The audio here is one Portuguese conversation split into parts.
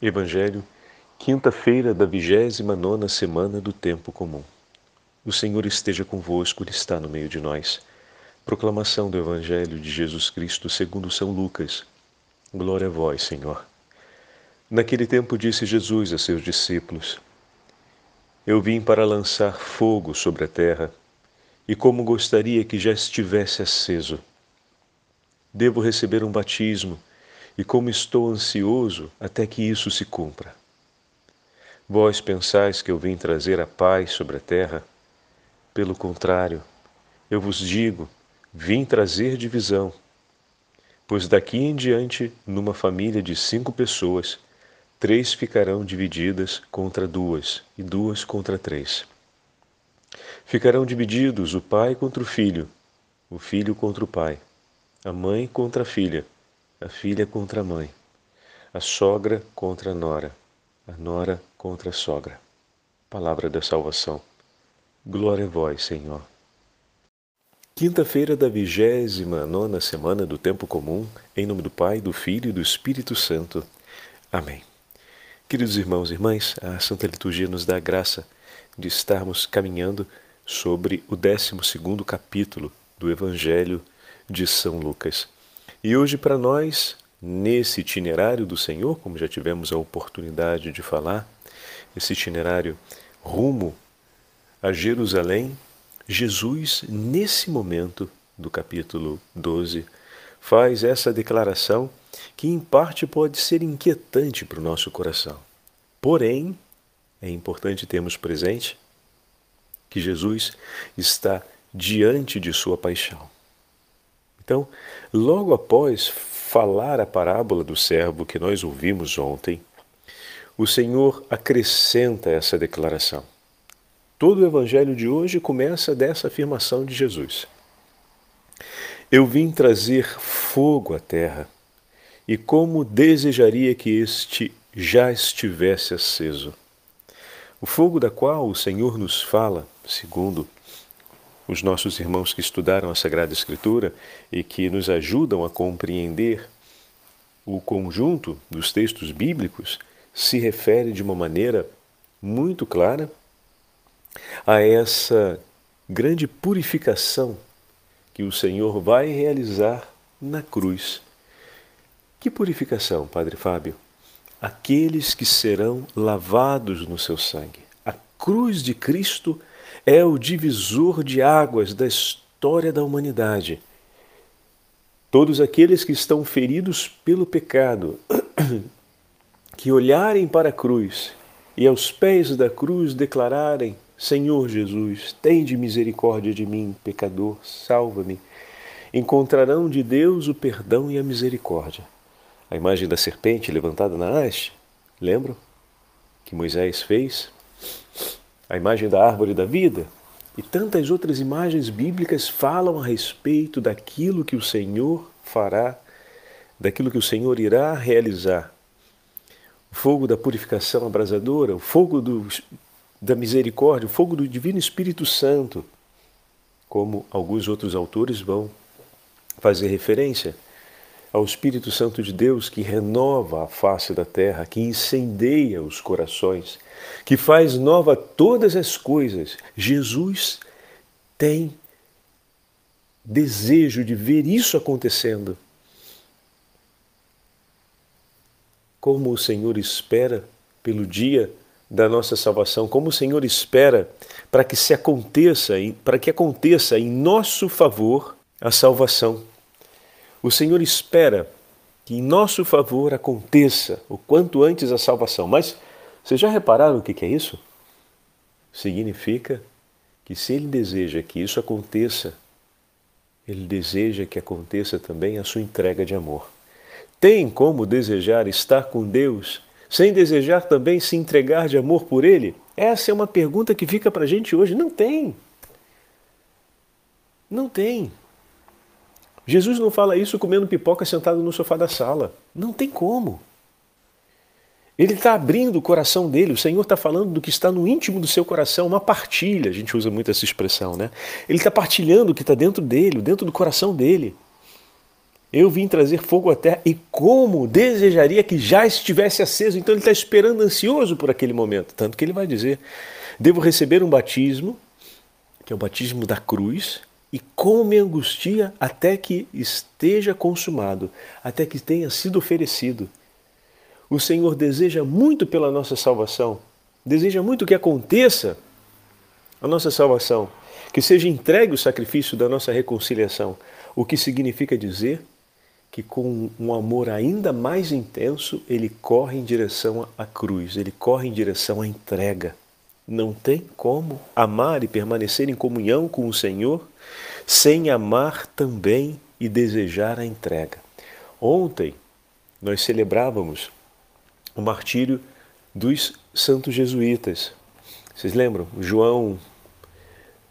Evangelho, quinta-feira da vigésima nona semana do tempo comum. O Senhor esteja convosco, Ele está no meio de nós. Proclamação do Evangelho de Jesus Cristo segundo São Lucas. Glória a vós, Senhor. Naquele tempo disse Jesus a seus discípulos: Eu vim para lançar fogo sobre a terra, e como gostaria que já estivesse aceso. Devo receber um batismo e como estou ansioso até que isso se cumpra. Vós pensais que eu vim trazer a paz sobre a terra? Pelo contrário, eu vos digo, vim trazer divisão. Pois daqui em diante, numa família de cinco pessoas, três ficarão divididas contra duas, e duas contra três. Ficarão divididos o pai contra o filho, o filho contra o pai, a mãe contra a filha a filha contra a mãe, a sogra contra a nora, a nora contra a sogra. Palavra da salvação. Glória a vós, Senhor. Quinta-feira da vigésima nona semana do tempo comum, em nome do Pai, do Filho e do Espírito Santo. Amém. Queridos irmãos e irmãs, a Santa Liturgia nos dá a graça de estarmos caminhando sobre o décimo segundo capítulo do Evangelho de São Lucas. E hoje, para nós, nesse itinerário do Senhor, como já tivemos a oportunidade de falar, esse itinerário rumo a Jerusalém, Jesus, nesse momento do capítulo 12, faz essa declaração que, em parte, pode ser inquietante para o nosso coração. Porém, é importante termos presente que Jesus está diante de sua paixão. Então, logo após falar a parábola do servo que nós ouvimos ontem, o Senhor acrescenta essa declaração. Todo o evangelho de hoje começa dessa afirmação de Jesus. Eu vim trazer fogo à terra, e como desejaria que este já estivesse aceso. O fogo da qual o Senhor nos fala, segundo os nossos irmãos que estudaram a Sagrada Escritura e que nos ajudam a compreender o conjunto dos textos bíblicos, se refere de uma maneira muito clara a essa grande purificação que o Senhor vai realizar na cruz. Que purificação, Padre Fábio? Aqueles que serão lavados no seu sangue. A cruz de Cristo é o divisor de águas da história da humanidade. Todos aqueles que estão feridos pelo pecado, que olharem para a cruz e aos pés da cruz declararem: Senhor Jesus, tende misericórdia de mim, pecador, salva-me, encontrarão de Deus o perdão e a misericórdia. A imagem da serpente levantada na haste, lembram? Que Moisés fez? A imagem da árvore da vida, e tantas outras imagens bíblicas falam a respeito daquilo que o Senhor fará, daquilo que o Senhor irá realizar. O fogo da purificação abrasadora, o fogo do, da misericórdia, o fogo do Divino Espírito Santo, como alguns outros autores vão fazer referência ao Espírito Santo de Deus que renova a face da terra, que incendeia os corações, que faz nova todas as coisas. Jesus tem desejo de ver isso acontecendo. Como o Senhor espera pelo dia da nossa salvação, como o Senhor espera para que se aconteça, para que aconteça em nosso favor a salvação. O Senhor espera que em nosso favor aconteça o quanto antes a salvação. Mas vocês já repararam o que é isso? Significa que se Ele deseja que isso aconteça, Ele deseja que aconteça também a sua entrega de amor. Tem como desejar estar com Deus sem desejar também se entregar de amor por Ele? Essa é uma pergunta que fica para a gente hoje. Não tem. Não tem. Jesus não fala isso comendo pipoca sentado no sofá da sala. Não tem como. Ele está abrindo o coração dele, o Senhor está falando do que está no íntimo do seu coração, uma partilha, a gente usa muito essa expressão, né? Ele está partilhando o que está dentro dele, dentro do coração dele. Eu vim trazer fogo à terra e como desejaria que já estivesse aceso. Então ele está esperando ansioso por aquele momento. Tanto que ele vai dizer: Devo receber um batismo, que é o batismo da cruz, e como me angustia até que esteja consumado, até que tenha sido oferecido. O Senhor deseja muito pela nossa salvação, deseja muito que aconteça a nossa salvação, que seja entregue o sacrifício da nossa reconciliação, o que significa dizer que com um amor ainda mais intenso, ele corre em direção à cruz, ele corre em direção à entrega. Não tem como amar e permanecer em comunhão com o Senhor sem amar também e desejar a entrega. Ontem nós celebrávamos o martírio dos santos jesuítas. Vocês lembram? João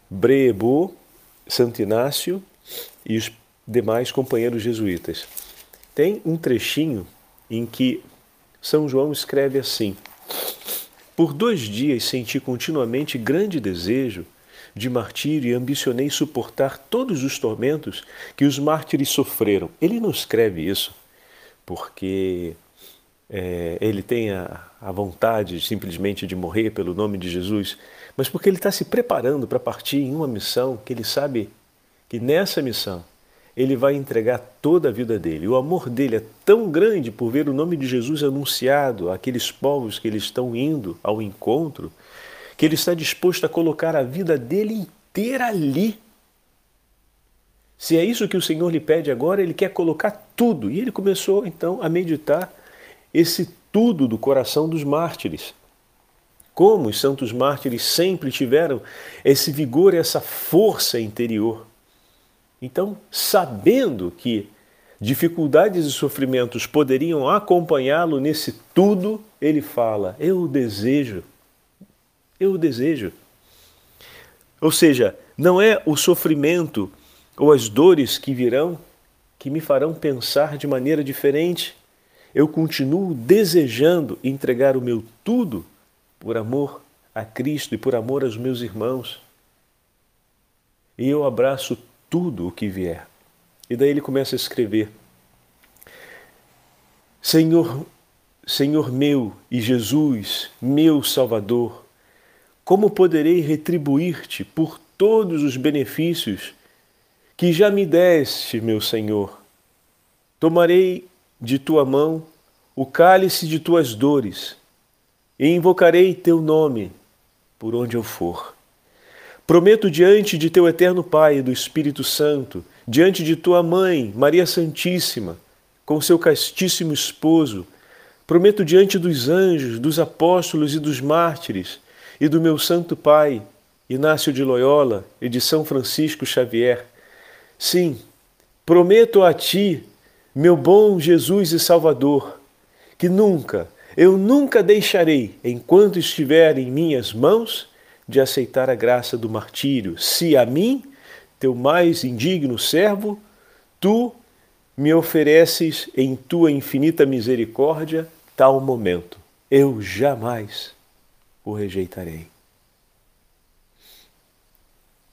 Brebo, Santo Inácio e os demais companheiros jesuítas. Tem um trechinho em que São João escreve assim: Por dois dias senti continuamente grande desejo de martírio e ambicionei suportar todos os tormentos que os mártires sofreram. Ele não escreve isso porque é, ele tem a, a vontade simplesmente de morrer pelo nome de Jesus, mas porque ele está se preparando para partir em uma missão que ele sabe que nessa missão ele vai entregar toda a vida dele. O amor dele é tão grande por ver o nome de Jesus anunciado àqueles povos que eles estão indo ao encontro, que ele está disposto a colocar a vida dele inteira ali. Se é isso que o Senhor lhe pede agora, ele quer colocar tudo. E ele começou então a meditar esse tudo do coração dos mártires. Como os santos mártires sempre tiveram esse vigor, essa força interior. Então, sabendo que dificuldades e sofrimentos poderiam acompanhá-lo nesse tudo, ele fala: Eu desejo, eu desejo. Ou seja, não é o sofrimento ou as dores que virão que me farão pensar de maneira diferente eu continuo desejando entregar o meu tudo por amor a Cristo e por amor aos meus irmãos. E eu abraço tudo o que vier. E daí ele começa a escrever: Senhor, Senhor meu e Jesus, meu Salvador, como poderei retribuir-te por todos os benefícios que já me deste, meu Senhor? Tomarei de tua mão o cálice de tuas dores, e invocarei teu nome por onde eu for. Prometo diante de teu eterno Pai e do Espírito Santo, diante de tua mãe, Maria Santíssima, com seu castíssimo esposo, prometo diante dos anjos, dos apóstolos e dos mártires, e do meu santo Pai, Inácio de Loyola e de São Francisco Xavier. Sim, prometo a ti meu bom Jesus e Salvador, que nunca, eu nunca deixarei, enquanto estiver em minhas mãos, de aceitar a graça do martírio, se a mim, teu mais indigno servo, tu me ofereces em tua infinita misericórdia tal momento. Eu jamais o rejeitarei.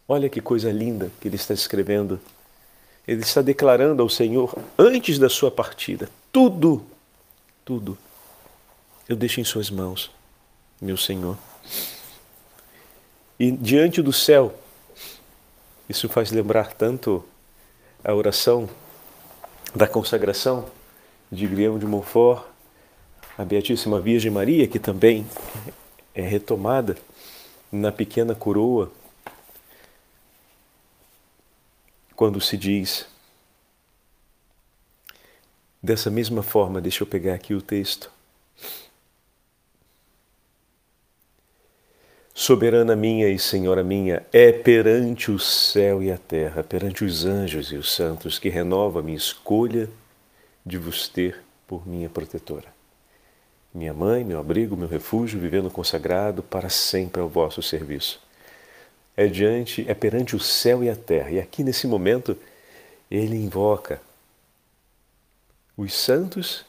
Olha que coisa linda que ele está escrevendo ele está declarando ao Senhor antes da sua partida: tudo, tudo, eu deixo em Suas mãos, meu Senhor. E diante do céu, isso faz lembrar tanto a oração da consagração de Guilherme de Montfort, a Beatíssima Virgem Maria, que também é retomada na pequena coroa quando se diz. Dessa mesma forma, deixa eu pegar aqui o texto. Soberana minha e Senhora minha, é perante o céu e a terra, perante os anjos e os santos, que renova a minha escolha de vos ter por minha protetora. Minha mãe, meu abrigo, meu refúgio, vivendo consagrado para sempre ao vosso serviço é diante, é perante o céu e a terra. E aqui nesse momento ele invoca os santos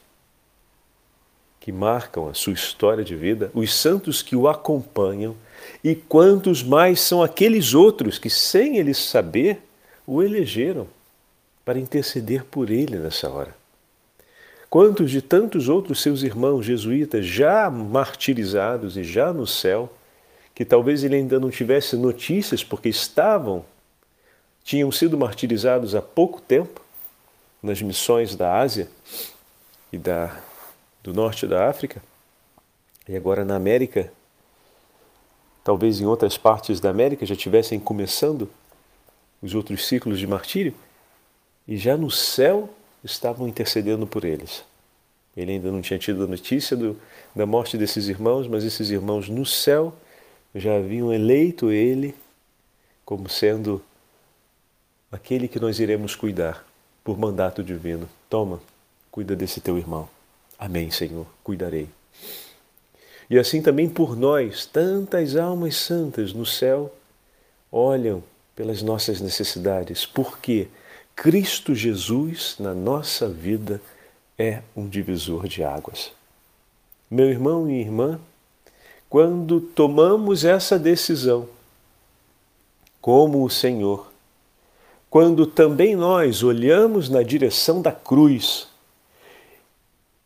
que marcam a sua história de vida, os santos que o acompanham e quantos mais são aqueles outros que, sem ele saber, o elegeram. para interceder por ele nessa hora. Quantos de tantos outros seus irmãos jesuítas já martirizados e já no céu, que talvez ele ainda não tivesse notícias porque estavam, tinham sido martirizados há pouco tempo nas missões da Ásia e da, do norte da África, e agora na América, talvez em outras partes da América já tivessem começando os outros ciclos de martírio, e já no céu estavam intercedendo por eles. Ele ainda não tinha tido a notícia do, da morte desses irmãos, mas esses irmãos no céu já haviam eleito ele como sendo aquele que nós iremos cuidar por mandato divino. Toma, cuida desse teu irmão. Amém, Senhor, cuidarei. E assim também por nós, tantas almas santas no céu olham pelas nossas necessidades, porque Cristo Jesus na nossa vida é um divisor de águas. Meu irmão e irmã, quando tomamos essa decisão, como o Senhor, quando também nós olhamos na direção da cruz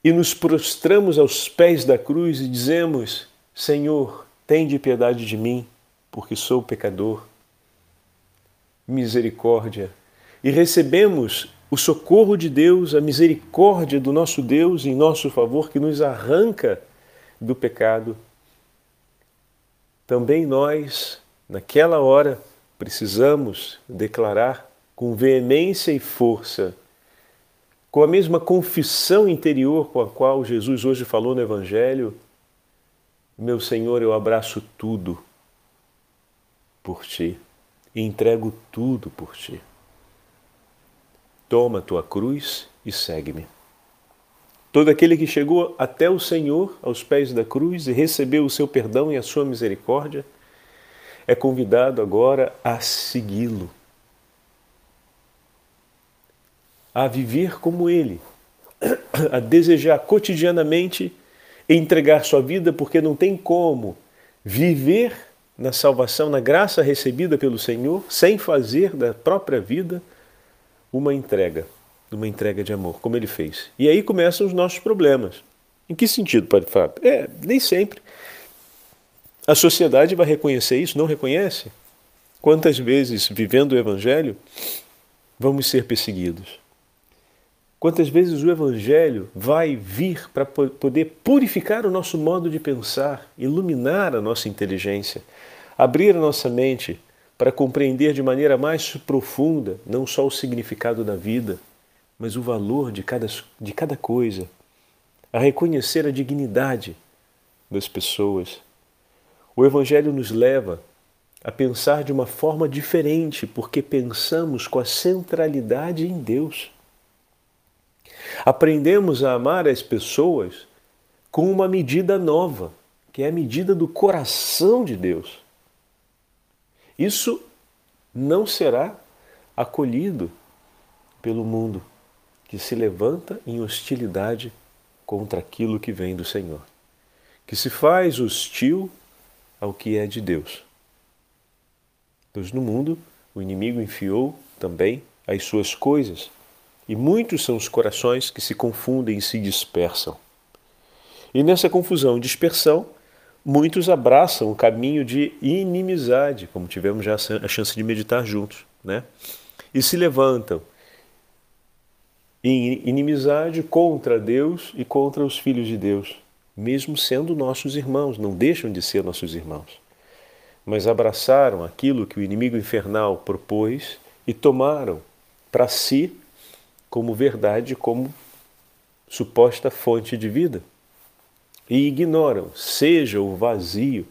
e nos prostramos aos pés da cruz e dizemos: Senhor, tende piedade de mim, porque sou pecador. Misericórdia. E recebemos o socorro de Deus, a misericórdia do nosso Deus em nosso favor que nos arranca do pecado. Também nós, naquela hora, precisamos declarar com veemência e força, com a mesma confissão interior com a qual Jesus hoje falou no Evangelho: Meu Senhor, eu abraço tudo por ti e entrego tudo por ti. Toma tua cruz e segue-me. Todo aquele que chegou até o Senhor, aos pés da cruz, e recebeu o seu perdão e a sua misericórdia, é convidado agora a segui-lo, a viver como ele, a desejar cotidianamente entregar sua vida, porque não tem como viver na salvação, na graça recebida pelo Senhor, sem fazer da própria vida uma entrega, uma entrega de amor, como ele fez. E aí começam os nossos problemas. Em que sentido, Padre Fábio? É, nem sempre. A sociedade vai reconhecer isso, não reconhece? Quantas vezes, vivendo o Evangelho, vamos ser perseguidos? Quantas vezes o Evangelho vai vir para poder purificar o nosso modo de pensar, iluminar a nossa inteligência, abrir a nossa mente para compreender de maneira mais profunda não só o significado da vida, mas o valor de cada, de cada coisa, a reconhecer a dignidade das pessoas. O Evangelho nos leva a pensar de uma forma diferente, porque pensamos com a centralidade em Deus. Aprendemos a amar as pessoas com uma medida nova, que é a medida do coração de Deus. Isso não será acolhido pelo mundo que se levanta em hostilidade contra aquilo que vem do Senhor, que se faz hostil ao que é de Deus. Pois no mundo o inimigo enfiou também as suas coisas, e muitos são os corações que se confundem e se dispersam. E nessa confusão e dispersão, muitos abraçam o caminho de inimizade, como tivemos já a chance de meditar juntos, né? E se levantam em inimizade contra Deus e contra os filhos de Deus, mesmo sendo nossos irmãos, não deixam de ser nossos irmãos. Mas abraçaram aquilo que o inimigo infernal propôs e tomaram para si como verdade, como suposta fonte de vida e ignoram, seja o vazio,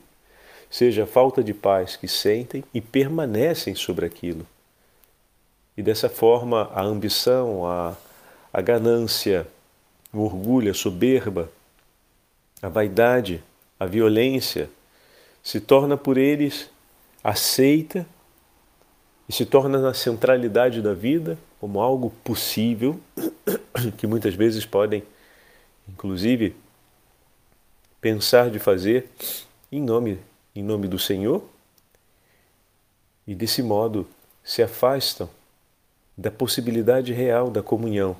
seja a falta de paz que sentem e permanecem sobre aquilo. E dessa forma a ambição, a, a ganância, o orgulho, a soberba, a vaidade, a violência se torna por eles aceita e se torna na centralidade da vida como algo possível que muitas vezes podem, inclusive, pensar de fazer em nome, em nome do Senhor e desse modo se afastam da possibilidade real da comunhão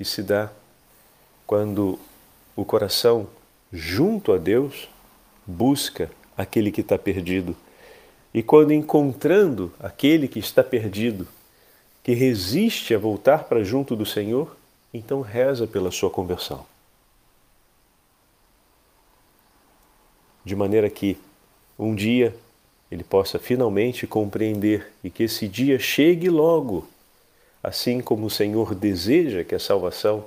que se dá quando o coração, junto a Deus, busca aquele que está perdido. E quando encontrando aquele que está perdido, que resiste a voltar para junto do Senhor, então reza pela sua conversão. De maneira que um dia ele possa finalmente compreender e que esse dia chegue logo, assim como o Senhor deseja que a salvação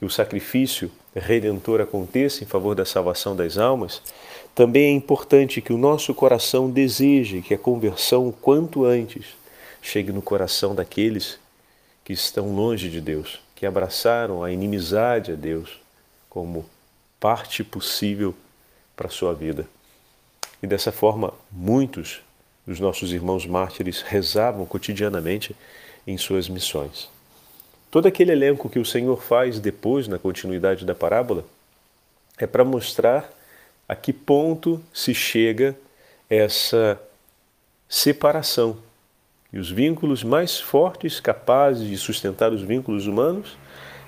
e o sacrifício redentor aconteça em favor da salvação das almas, também é importante que o nosso coração deseje que a conversão, quanto antes, chegue no coração daqueles que estão longe de Deus, que abraçaram a inimizade a Deus como parte possível para a sua vida. E dessa forma, muitos dos nossos irmãos mártires rezavam cotidianamente em suas missões. Todo aquele elenco que o Senhor faz depois, na continuidade da parábola, é para mostrar a que ponto se chega essa separação. E os vínculos mais fortes, capazes de sustentar os vínculos humanos,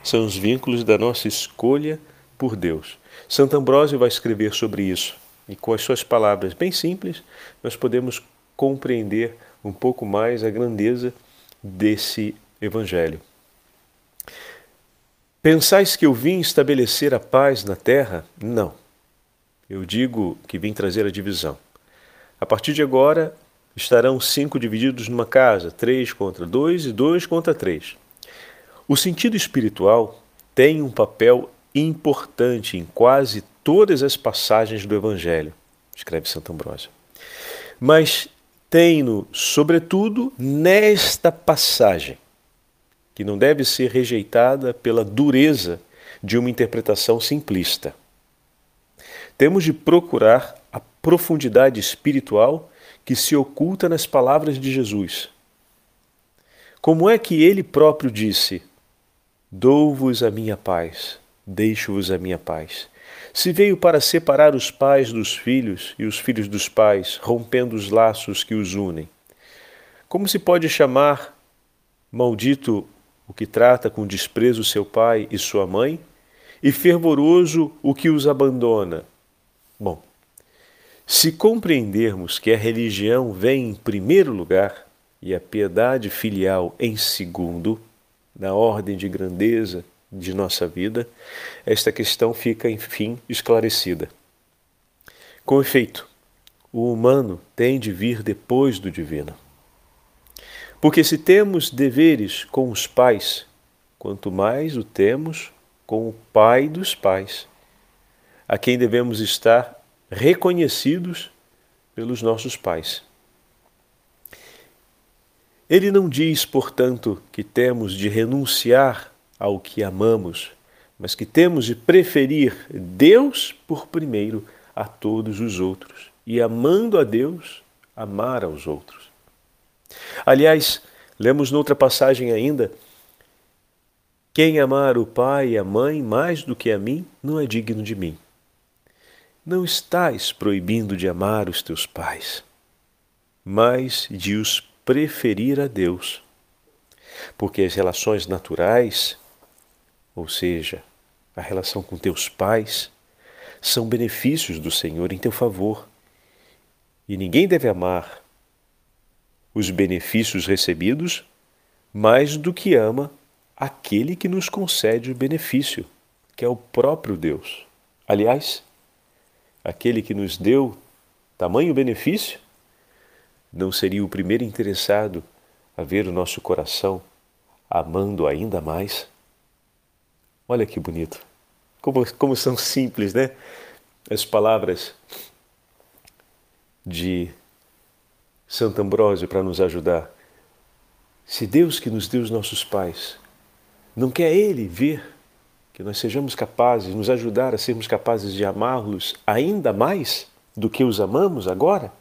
são os vínculos da nossa escolha por Deus. Santo Ambrósio vai escrever sobre isso e com as suas palavras bem simples, nós podemos compreender um pouco mais a grandeza desse Evangelho. Pensais que eu vim estabelecer a paz na terra? Não. Eu digo que vim trazer a divisão. A partir de agora, estarão cinco divididos numa casa, três contra dois e dois contra três. O sentido espiritual tem um papel importante em quase todas as passagens do Evangelho, escreve Santo Ambrósio. Mas tem-no, sobretudo, nesta passagem, que não deve ser rejeitada pela dureza de uma interpretação simplista. Temos de procurar a profundidade espiritual que se oculta nas palavras de Jesus. Como é que ele próprio disse: Dou-vos a minha paz, deixo-vos a minha paz. Se veio para separar os pais dos filhos e os filhos dos pais, rompendo os laços que os unem. Como se pode chamar maldito o que trata com desprezo seu pai e sua mãe, e fervoroso o que os abandona? Bom, se compreendermos que a religião vem em primeiro lugar e a piedade filial em segundo, na ordem de grandeza de nossa vida, esta questão fica, enfim, esclarecida. Com efeito, o humano tem de vir depois do divino. Porque se temos deveres com os pais, quanto mais o temos com o Pai dos pais, a quem devemos estar reconhecidos pelos nossos pais. Ele não diz, portanto, que temos de renunciar ao que amamos, mas que temos de preferir Deus por primeiro a todos os outros e, amando a Deus, amar aos outros. Aliás, lemos noutra passagem ainda: quem amar o pai e a mãe mais do que a mim não é digno de mim. Não estás proibindo de amar os teus pais, mas de os preferir a Deus. Porque as relações naturais ou seja, a relação com teus pais, são benefícios do Senhor em teu favor. E ninguém deve amar os benefícios recebidos mais do que ama aquele que nos concede o benefício, que é o próprio Deus. Aliás, aquele que nos deu tamanho benefício não seria o primeiro interessado a ver o nosso coração amando ainda mais? Olha que bonito. Como, como são simples, né? As palavras de Santo Ambrósio para nos ajudar. Se Deus que nos deu os nossos pais, não quer Ele ver que nós sejamos capazes, nos ajudar a sermos capazes de amá-los ainda mais do que os amamos agora?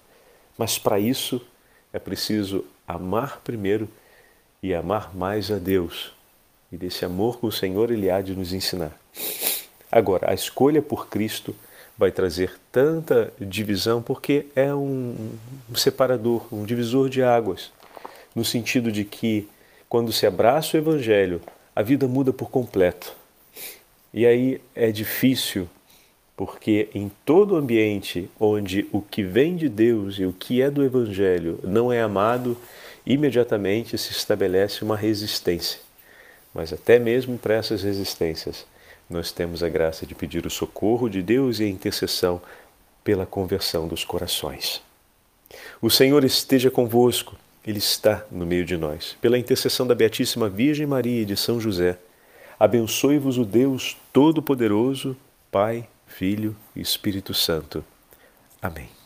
Mas para isso é preciso amar primeiro e amar mais a Deus e desse amor com o Senhor Ele há de nos ensinar. Agora, a escolha por Cristo vai trazer tanta divisão porque é um, um separador, um divisor de águas, no sentido de que quando se abraça o Evangelho, a vida muda por completo. E aí é difícil, porque em todo ambiente onde o que vem de Deus e o que é do Evangelho não é amado, imediatamente se estabelece uma resistência. Mas até mesmo para essas resistências, nós temos a graça de pedir o socorro de Deus e a intercessão pela conversão dos corações. O Senhor esteja convosco, Ele está no meio de nós. Pela intercessão da Beatíssima Virgem Maria e de São José, abençoe-vos o Deus Todo-Poderoso, Pai, Filho e Espírito Santo. Amém.